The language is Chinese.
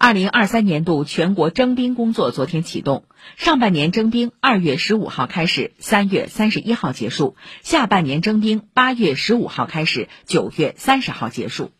二零二三年度全国征兵工作昨天启动。上半年征兵二月十五号开始三月三十一号结束。下半年征兵八月十五号开始九月三十号结束。